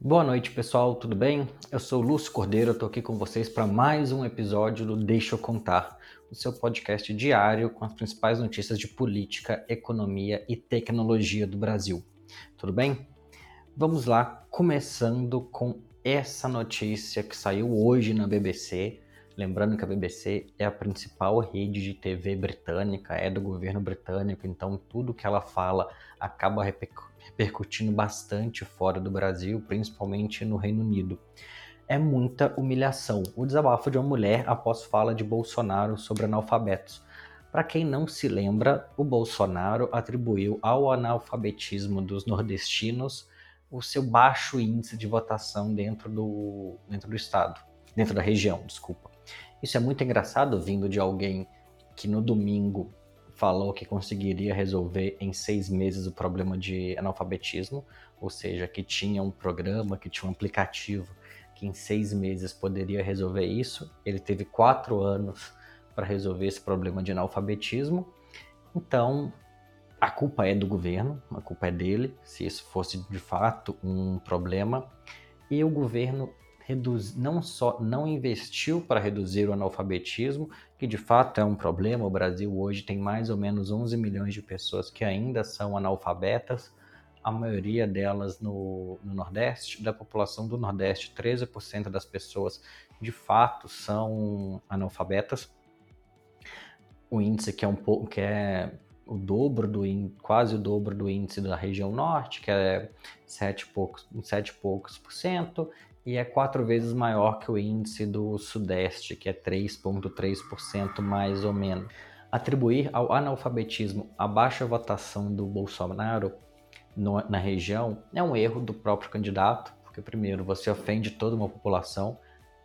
Boa noite, pessoal, tudo bem? Eu sou Lúcio Cordeiro, estou aqui com vocês para mais um episódio do Deixa eu Contar, o seu podcast diário com as principais notícias de política, economia e tecnologia do Brasil. Tudo bem? Vamos lá, começando com essa notícia que saiu hoje na BBC. Lembrando que a BBC é a principal rede de TV britânica, é do governo britânico, então tudo que ela fala acaba repercutindo bastante fora do Brasil, principalmente no Reino Unido. É muita humilhação. O desabafo de uma mulher após fala de Bolsonaro sobre analfabetos. Para quem não se lembra, o Bolsonaro atribuiu ao analfabetismo dos nordestinos o seu baixo índice de votação dentro do, dentro do estado, dentro da região, desculpa. Isso é muito engraçado vindo de alguém que no domingo falou que conseguiria resolver em seis meses o problema de analfabetismo, ou seja, que tinha um programa, que tinha um aplicativo que em seis meses poderia resolver isso. Ele teve quatro anos para resolver esse problema de analfabetismo. Então, a culpa é do governo, a culpa é dele, se isso fosse de fato um problema. E o governo reduz, não só não investiu para reduzir o analfabetismo, que de fato é um problema. O Brasil hoje tem mais ou menos 11 milhões de pessoas que ainda são analfabetas, a maioria delas no, no Nordeste. Da população do Nordeste, 13% das pessoas de fato são analfabetas. O índice que é um pouco que é o dobro do quase o dobro do índice da região norte, que é 7 poucos, 7 poucos por cento, e é quatro vezes maior que o índice do Sudeste, que é 3,3% mais ou menos. Atribuir ao analfabetismo a baixa votação do Bolsonaro no, na região é um erro do próprio candidato, porque, primeiro, você ofende toda uma população.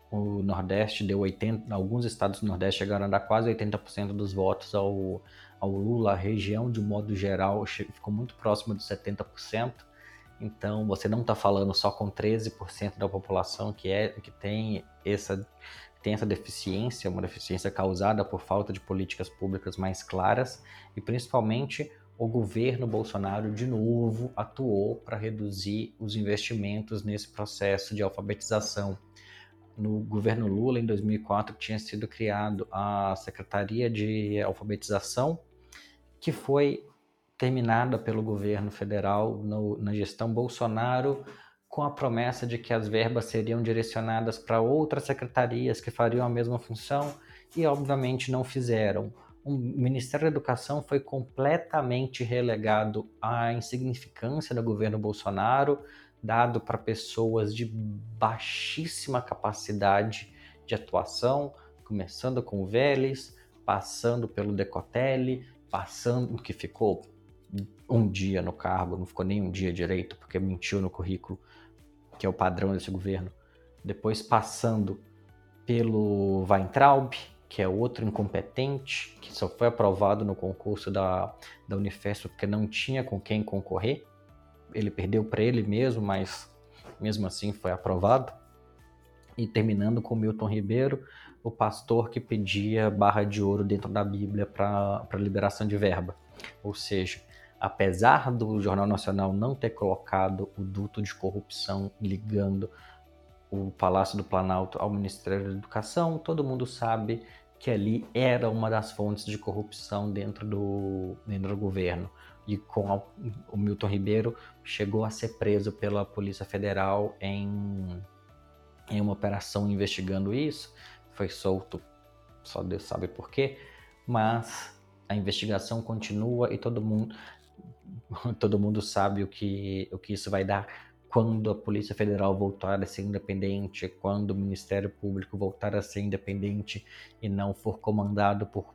O Nordeste deu 80%, alguns estados do Nordeste chegaram a dar quase 80% dos votos ao, ao Lula. A região, de modo geral, ficou muito próxima dos 70%. Então, você não está falando só com 13% da população que, é, que tem, essa, tem essa deficiência, uma deficiência causada por falta de políticas públicas mais claras, e principalmente o governo Bolsonaro, de novo, atuou para reduzir os investimentos nesse processo de alfabetização. No governo Lula, em 2004, tinha sido criado a Secretaria de Alfabetização, que foi terminada pelo governo federal no, na gestão Bolsonaro, com a promessa de que as verbas seriam direcionadas para outras secretarias que fariam a mesma função e, obviamente, não fizeram. O Ministério da Educação foi completamente relegado à insignificância do governo Bolsonaro, dado para pessoas de baixíssima capacidade de atuação, começando com o Vélez, passando pelo Decotelli, passando que ficou um dia no cargo, não ficou nem um dia direito, porque mentiu no currículo, que é o padrão desse governo. Depois passando pelo Weintraub, que é outro incompetente, que só foi aprovado no concurso da, da Unifesp porque não tinha com quem concorrer. Ele perdeu para ele mesmo, mas mesmo assim foi aprovado. E terminando com Milton Ribeiro, o pastor que pedia barra de ouro dentro da Bíblia para liberação de verba. Ou seja, apesar do Jornal Nacional não ter colocado o duto de corrupção ligando o Palácio do Planalto ao Ministério da Educação, todo mundo sabe que ali era uma das fontes de corrupção dentro do, dentro do governo. E com a, o Milton Ribeiro chegou a ser preso pela Polícia Federal em, em uma operação investigando isso, foi solto, só Deus sabe por quê, mas a investigação continua e todo mundo todo mundo sabe o que, o que isso vai dar quando a Polícia Federal voltar a ser independente, quando o Ministério Público voltar a ser independente e não for comandado por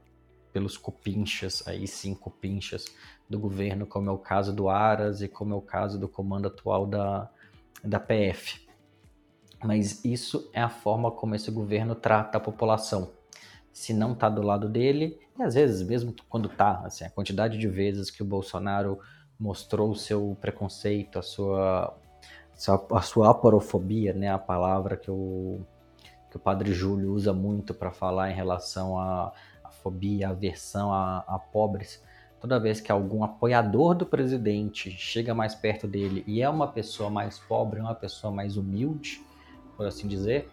pelos cupinchas, aí sim cupinchas do governo, como é o caso do Aras e como é o caso do comando atual da, da PF. Mas isso é a forma como esse governo trata a população. Se não está do lado dele, e às vezes mesmo quando está, assim, a quantidade de vezes que o Bolsonaro mostrou o seu preconceito, a sua, a sua aporofobia, né, a palavra que o, que o padre Júlio usa muito para falar em relação à, fobia, à aversão a, a pobres. toda vez que algum apoiador do presidente chega mais perto dele e é uma pessoa mais pobre, uma pessoa mais humilde, por assim dizer,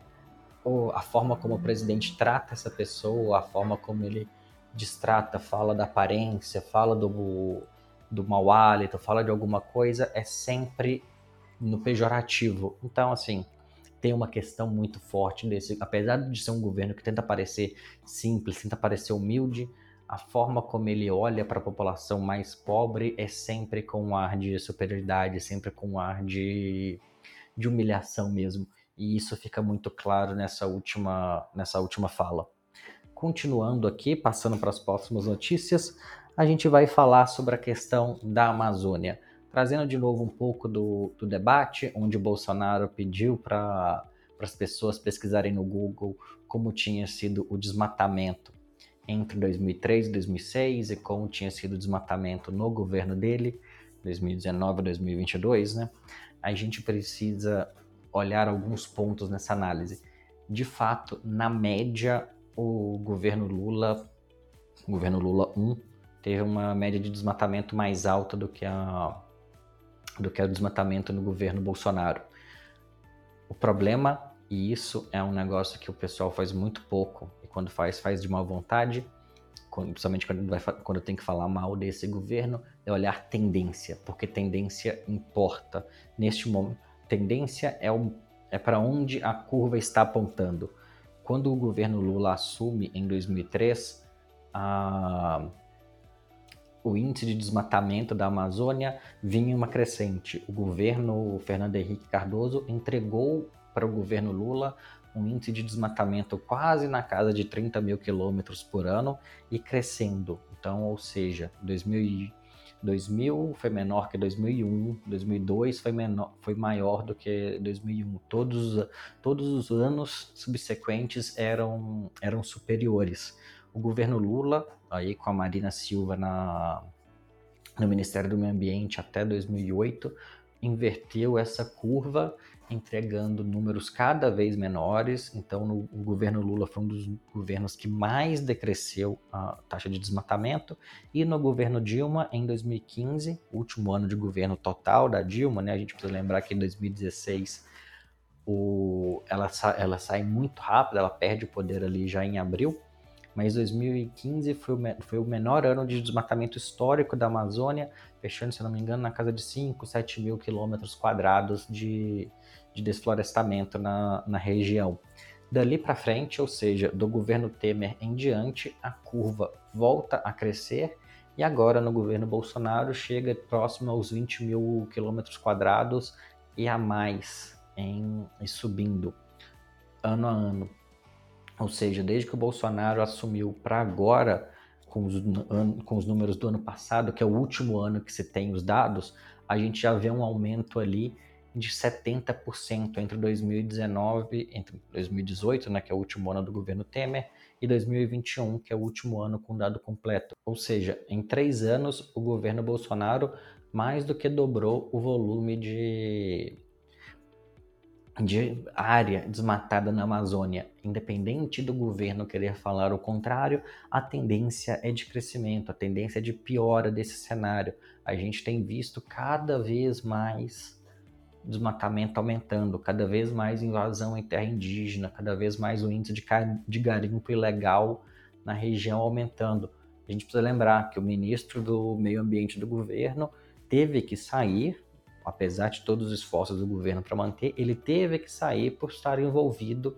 ou a forma como o presidente trata essa pessoa, a forma como ele distrata, fala da aparência, fala do, do mau hálito, fala de alguma coisa, é sempre no pejorativo. Então, assim, tem uma questão muito forte desse, apesar de ser um governo que tenta parecer simples, tenta parecer humilde, a forma como ele olha para a população mais pobre é sempre com um ar de superioridade, sempre com um ar de, de humilhação mesmo. E isso fica muito claro nessa última, nessa última fala. Continuando aqui, passando para as próximas notícias, a gente vai falar sobre a questão da Amazônia trazendo de novo um pouco do, do debate, onde Bolsonaro pediu para as pessoas pesquisarem no Google como tinha sido o desmatamento entre 2003 e 2006 e como tinha sido o desmatamento no governo dele, 2019 a 2022, né? A gente precisa olhar alguns pontos nessa análise. De fato, na média, o governo Lula, o governo Lula 1, teve uma média de desmatamento mais alta do que a do que o desmatamento no governo Bolsonaro. O problema, e isso é um negócio que o pessoal faz muito pouco, e quando faz, faz de má vontade, principalmente quando, vai, quando tem que falar mal desse governo, é olhar tendência, porque tendência importa. Neste momento, tendência é, é para onde a curva está apontando. Quando o governo Lula assume em 2003, a o índice de desmatamento da Amazônia vinha em uma crescente. O governo Fernando Henrique Cardoso entregou para o governo Lula um índice de desmatamento quase na casa de 30 mil quilômetros por ano e crescendo. Então, ou seja, 2000, 2000 foi menor que 2001, 2002 foi, menor, foi maior do que 2001. Todos, todos os anos subsequentes eram, eram superiores o governo Lula, aí com a Marina Silva na, no Ministério do Meio Ambiente até 2008, inverteu essa curva, entregando números cada vez menores. Então, no, o governo Lula foi um dos governos que mais decresceu a taxa de desmatamento. E no governo Dilma, em 2015, último ano de governo total da Dilma, né? A gente precisa lembrar que em 2016 o, ela, ela sai muito rápido, ela perde o poder ali já em abril mas 2015 foi o, foi o menor ano de desmatamento histórico da Amazônia, fechando, se não me engano, na casa de 5, 7 mil quilômetros quadrados de, de desflorestamento na, na região. Dali para frente, ou seja, do governo Temer em diante, a curva volta a crescer e agora no governo Bolsonaro chega próximo aos 20 mil quilômetros quadrados e a mais em, e subindo ano a ano. Ou seja, desde que o Bolsonaro assumiu para agora, com os, com os números do ano passado, que é o último ano que se tem os dados, a gente já vê um aumento ali de 70% entre 2019, entre 2018, né, que é o último ano do governo Temer, e 2021, que é o último ano com dado completo. Ou seja, em três anos, o governo Bolsonaro mais do que dobrou o volume de de área desmatada na Amazônia, independente do governo querer falar o contrário, a tendência é de crescimento, a tendência é de piora desse cenário. A gente tem visto cada vez mais desmatamento aumentando, cada vez mais invasão em terra indígena, cada vez mais o índice de, garimpo ilegal na região aumentando. A gente precisa lembrar que o ministro do Meio Ambiente do governo teve que sair apesar de todos os esforços do governo para manter, ele teve que sair por estar envolvido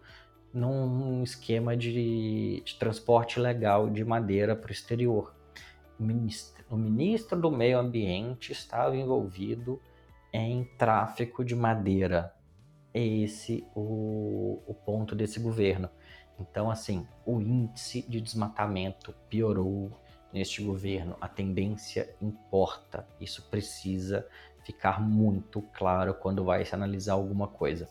num esquema de, de transporte legal de madeira para o exterior. O ministro, do Meio Ambiente estava envolvido em tráfico de madeira. É esse o, o ponto desse governo. Então, assim, o índice de desmatamento piorou neste governo. A tendência importa. Isso precisa ficar muito claro quando vai se analisar alguma coisa.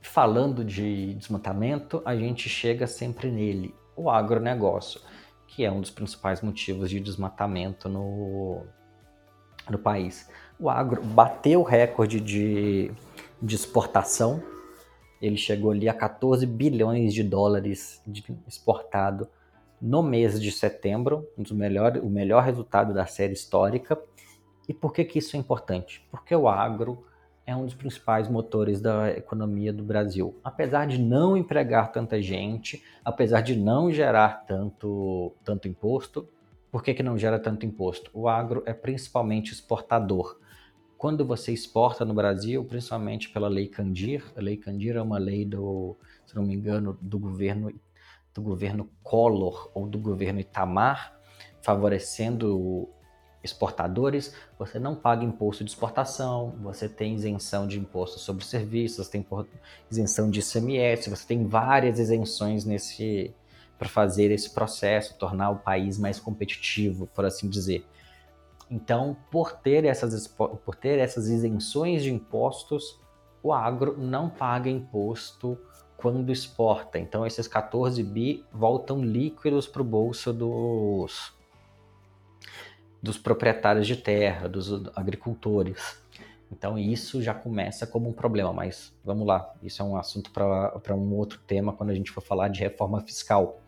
Falando de desmatamento, a gente chega sempre nele, o agronegócio, que é um dos principais motivos de desmatamento no, no país. O agro bateu o recorde de, de exportação, ele chegou ali a 14 bilhões de dólares de exportado no mês de setembro, um dos melhor, o melhor resultado da série histórica. E por que, que isso é importante? Porque o agro é um dos principais motores da economia do Brasil. Apesar de não empregar tanta gente, apesar de não gerar tanto, tanto imposto, por que, que não gera tanto imposto? O agro é principalmente exportador. Quando você exporta no Brasil, principalmente pela Lei Candir, a Lei Candir é uma lei do, se não me engano, do governo do governo Collor ou do governo Itamar, favorecendo exportadores, você não paga imposto de exportação, você tem isenção de imposto sobre serviços, tem isenção de ICMS, você tem várias isenções nesse para fazer esse processo, tornar o país mais competitivo, por assim dizer. Então, por ter essas, por ter essas isenções de impostos, o agro não paga imposto quando exporta. Então, esses 14 bi voltam líquidos para o bolso dos, dos proprietários de terra, dos agricultores. Então isso já começa como um problema, mas vamos lá, isso é um assunto para um outro tema quando a gente for falar de reforma fiscal.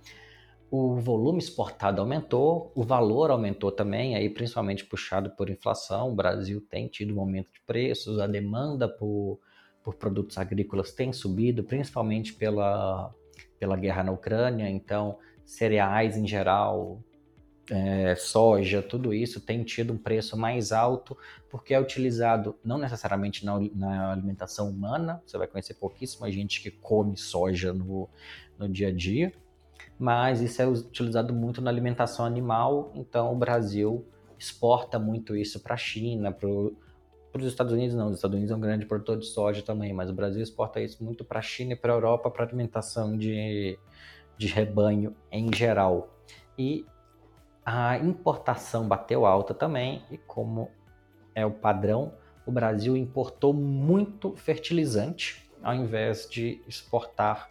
O volume exportado aumentou, o valor aumentou também, aí principalmente puxado por inflação. O Brasil tem tido um aumento de preços, a demanda por, por produtos agrícolas tem subido, principalmente pela, pela guerra na Ucrânia. Então, cereais em geral, é, soja, tudo isso tem tido um preço mais alto porque é utilizado não necessariamente na, na, alimentação humana, você vai conhecer pouquíssima gente que come soja no, no dia a dia, mas isso é utilizado muito na alimentação animal, então o Brasil exporta muito isso para a China, para os Estados Unidos não, os Estados Unidos é um grande produtor de soja também, mas o Brasil exporta isso muito para a China e para a Europa para alimentação de, de rebanho em geral. E a importação bateu alta também e como é o padrão, o Brasil importou muito fertilizante ao invés de exportar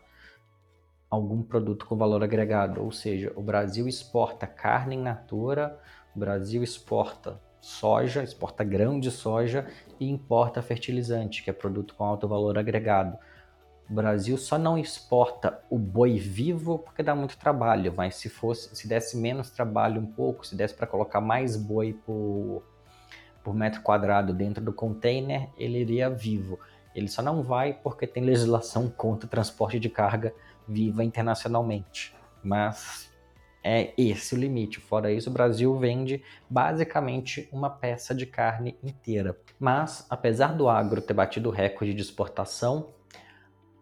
algum produto com valor agregado, ou seja, o Brasil exporta carne in natura, o Brasil exporta soja, exporta grão de soja e importa fertilizante, que é produto com alto valor agregado. O Brasil só não exporta o boi vivo porque dá muito trabalho, mas se fosse, se desse menos trabalho um pouco, se desse para colocar mais boi por, por metro quadrado dentro do container, ele iria vivo. Ele só não vai porque tem legislação contra transporte de carga viva internacionalmente. Mas é esse o limite. Fora isso, o Brasil vende basicamente uma peça de carne inteira. Mas, apesar do agro ter batido recorde de exportação,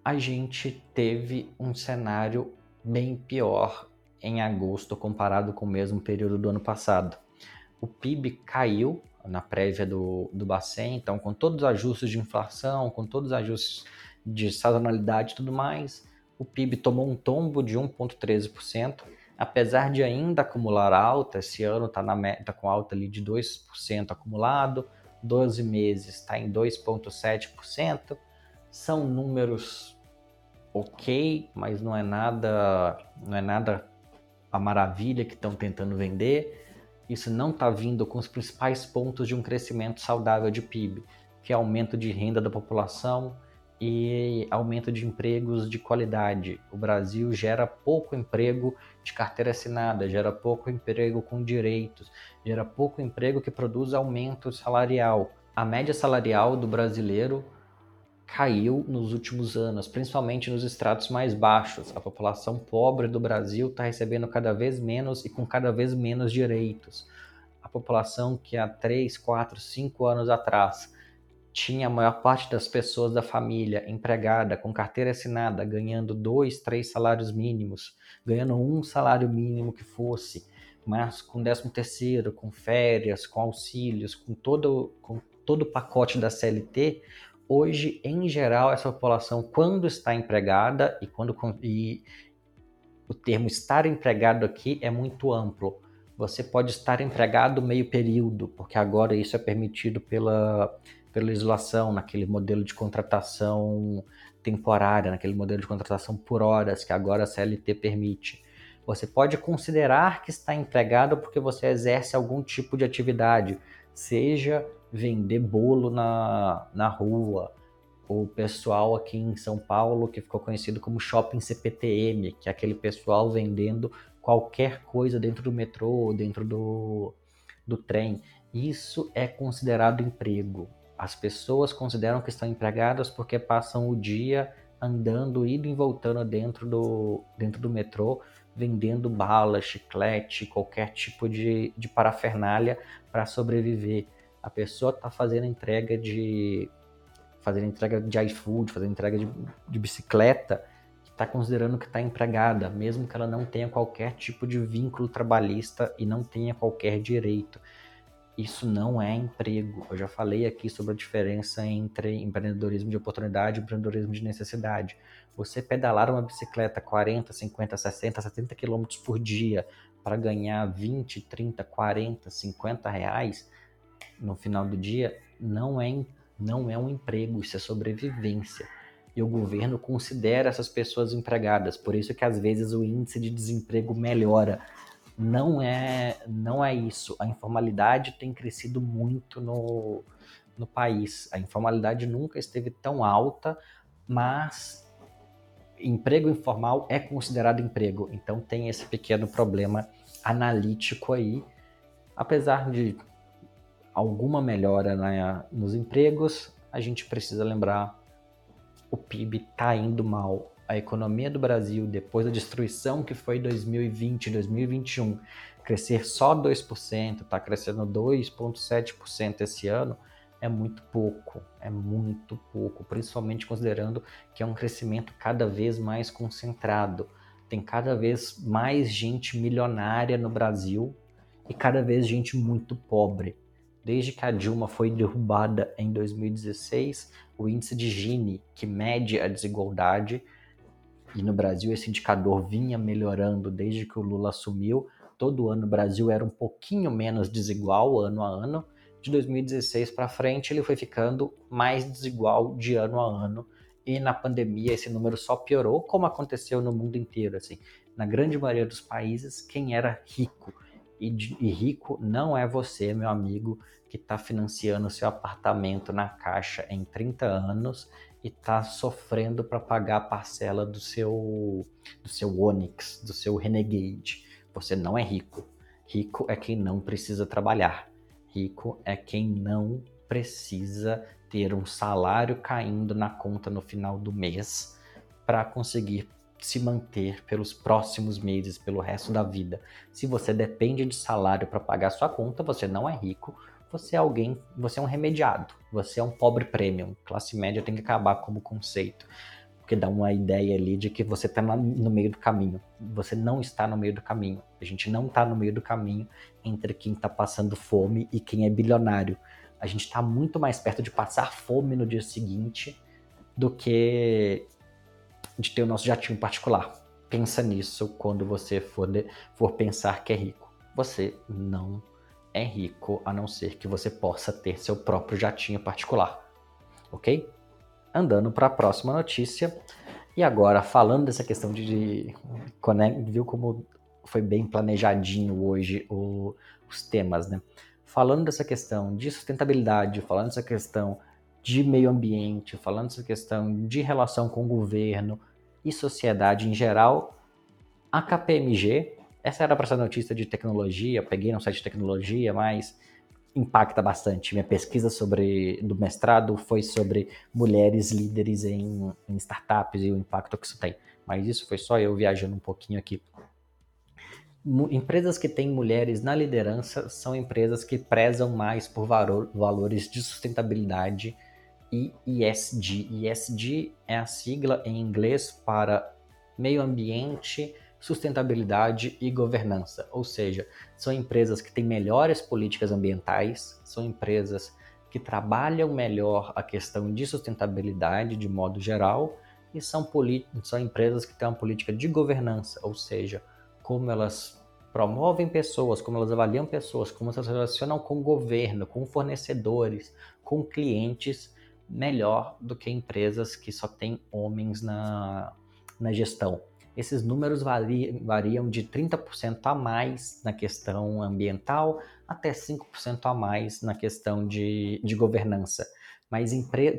a gente teve um cenário bem pior em agosto comparado com o mesmo período do ano passado. O PIB caiu na prévia do, do Bacen, então com todos os ajustes de inflação, com todos os ajustes de sazonalidade e tudo mais, o PIB tomou um tombo de 1,13%, apesar de ainda acumular alta, esse ano está tá com alta ali de 2% acumulado, 12 meses está em 2,7%, são números ok, mas não é nada, não é nada a maravilha que estão tentando vender. Isso não está vindo com os principais pontos de um crescimento saudável de PIB, que é aumento de renda da população e aumento de empregos de qualidade. O Brasil gera pouco emprego de carteira assinada, gera pouco emprego com direitos, gera pouco emprego que produz aumento salarial. A média salarial do brasileiro caiu nos últimos anos, principalmente nos estratos mais baixos. A população pobre do Brasil está recebendo cada vez menos e com cada vez menos direitos. A população que há 3, 4, 5 anos atrás tinha a maior parte das pessoas da família empregada, com carteira assinada, ganhando dois, três salários mínimos, ganhando um salário mínimo que fosse, mas com décimo terceiro, com férias, com auxílios, com todo, com todo o pacote da CLT, hoje, em geral, essa população, quando está empregada, e quando e o termo estar empregado aqui é muito amplo. Você pode estar empregado meio período, porque agora isso é permitido pela, pela legislação, naquele modelo de contratação temporária, naquele modelo de contratação por horas, que agora a CLT permite. Você pode considerar que está empregado porque você exerce algum tipo de atividade, seja vender bolo na, na rua. O pessoal aqui em São Paulo que ficou conhecido como Shopping CPTM, que é aquele pessoal vendendo qualquer coisa dentro do metrô, dentro do, do trem. Isso é considerado emprego. As pessoas consideram que estão empregadas porque passam o dia andando, indo e voltando dentro do, dentro do metrô, vendendo bala, chiclete, qualquer tipo de, de parafernália para sobreviver. A pessoa está fazendo entrega de fazendo entrega de iFood, fazendo entrega de, de bicicleta, está considerando que está empregada, mesmo que ela não tenha qualquer tipo de vínculo trabalhista e não tenha qualquer direito. Isso não é emprego. Eu já falei aqui sobre a diferença entre empreendedorismo de oportunidade e empreendedorismo de necessidade. Você pedalar uma bicicleta 40, 50, 60, 70 km por dia para ganhar 20, 30, 40, 50 reais no final do dia não é, não é um emprego, isso é sobrevivência. E o governo considera essas pessoas empregadas, por isso que às vezes o índice de desemprego melhora não é não é isso. A informalidade tem crescido muito no, no país. A informalidade nunca esteve tão alta, mas emprego informal é considerado emprego. Então tem esse pequeno problema analítico aí. Apesar de alguma melhora nos empregos, a gente precisa lembrar o PIB está indo mal a economia do Brasil, depois da destruição que foi 2020, 2021, crescer só 2%, está crescendo 2,7% esse ano, é muito pouco, é muito pouco, principalmente considerando que é um crescimento cada vez mais concentrado. Tem cada vez mais gente milionária no Brasil e cada vez gente muito pobre. Desde que a Dilma foi derrubada em 2016, o índice de Gini, que mede a desigualdade, e no Brasil esse indicador vinha melhorando desde que o Lula assumiu. Todo ano o Brasil era um pouquinho menos desigual ano a ano. De 2016 para frente ele foi ficando mais desigual de ano a ano. E na pandemia esse número só piorou, como aconteceu no mundo inteiro. Assim, na grande maioria dos países, quem era rico e, e rico não é você, meu amigo, que está financiando seu apartamento na caixa em 30 anos e está sofrendo para pagar a parcela do seu do seu Onix, do seu Renegade. Você não é rico. Rico é quem não precisa trabalhar. Rico é quem não precisa ter um salário caindo na conta no final do mês para conseguir se manter pelos próximos meses, pelo resto da vida. Se você depende de salário para pagar sua conta, você não é rico, você é alguém, você é um remediado, você é um pobre premium. Classe média tem que acabar como conceito, porque dá uma ideia ali de que você está no meio do caminho. Você não está no meio do caminho. A gente não está no meio do caminho entre quem está passando fome e quem é bilionário. A gente está muito mais perto de passar fome no dia seguinte do que de ter o nosso jatinho particular. Pensa nisso quando você for, de, for pensar que é rico. Você não é rico a não ser que você possa ter seu próprio jatinho particular. Ok? Andando para a próxima notícia. E agora, falando dessa questão de. de viu como foi bem planejadinho hoje o, os temas, né? Falando dessa questão de sustentabilidade, falando dessa questão de meio ambiente, falando dessa questão de relação com o governo e sociedade em geral, a KPMG, essa era para ser notícia de tecnologia, peguei no site de tecnologia, mas impacta bastante. Minha pesquisa sobre do mestrado foi sobre mulheres líderes em, em startups e o impacto que isso tem. Mas isso foi só eu viajando um pouquinho aqui. Empresas que têm mulheres na liderança são empresas que prezam mais por valor, valores de sustentabilidade ESG. ESG é a sigla em inglês para meio ambiente, sustentabilidade e governança. Ou seja, são empresas que têm melhores políticas ambientais, são empresas que trabalham melhor a questão de sustentabilidade de modo geral e são, são empresas que têm uma política de governança, ou seja, como elas promovem pessoas, como elas avaliam pessoas, como elas se relacionam com o governo, com fornecedores, com clientes, melhor do que empresas que só têm homens na, na gestão. Esses números variam de 30% a mais na questão ambiental até 5% a mais na questão de, de governança. Mas,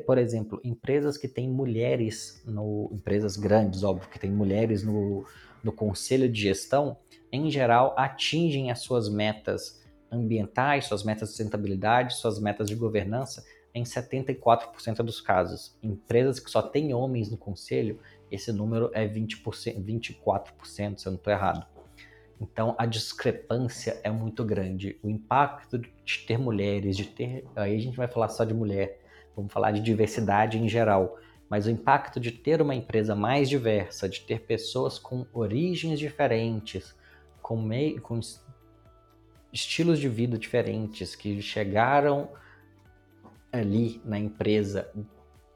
por exemplo, empresas que têm mulheres, no, empresas grandes, óbvio, que têm mulheres no, no conselho de gestão, em geral, atingem as suas metas ambientais, suas metas de sustentabilidade, suas metas de governança em 74% dos casos. Empresas que só têm homens no conselho, esse número é 20%, 24%, se eu não estou errado. Então a discrepância é muito grande. O impacto de ter mulheres, de ter. Aí a gente vai falar só de mulher, vamos falar de diversidade em geral. Mas o impacto de ter uma empresa mais diversa, de ter pessoas com origens diferentes, com, com estilos de vida diferentes, que chegaram ali na empresa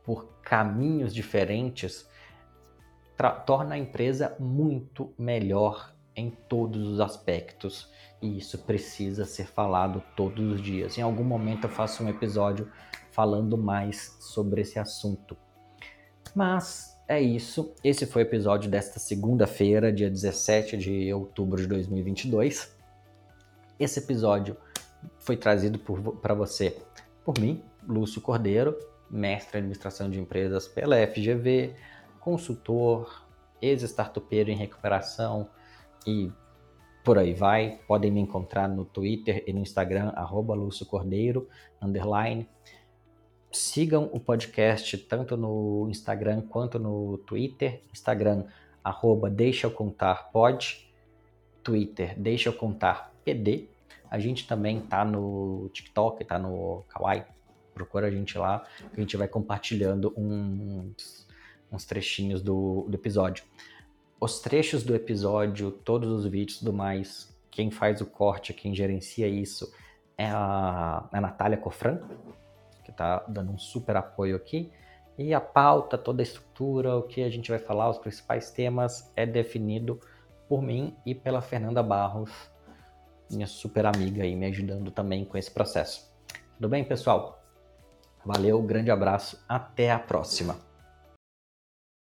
por caminhos diferentes, torna a empresa muito melhor em todos os aspectos. E isso precisa ser falado todos os dias. Em algum momento eu faço um episódio falando mais sobre esse assunto. Mas é isso. Esse foi o episódio desta segunda-feira, dia 17 de outubro de 2022. Esse episódio foi trazido para você por mim, Lúcio Cordeiro, mestre em administração de empresas pela FGV, consultor, ex-startupeiro em recuperação e por aí vai. Podem me encontrar no Twitter e no Instagram, arroba Lúcio Cordeiro, underline. Sigam o podcast tanto no Instagram quanto no Twitter. Instagram, arroba Deixa Eu Contar Pod. Twitter, Deixa Eu Contar PD. A gente também tá no TikTok, tá no Kawaii. Procura a gente lá, a gente vai compartilhando uns, uns trechinhos do, do episódio. Os trechos do episódio, todos os vídeos e tudo mais, quem faz o corte, quem gerencia isso é a, a Natália Cofran, que tá dando um super apoio aqui. E a pauta, toda a estrutura, o que a gente vai falar, os principais temas, é definido por mim e pela Fernanda Barros, minha super amiga aí, me ajudando também com esse processo. Tudo bem, pessoal? Valeu, grande abraço, até a próxima.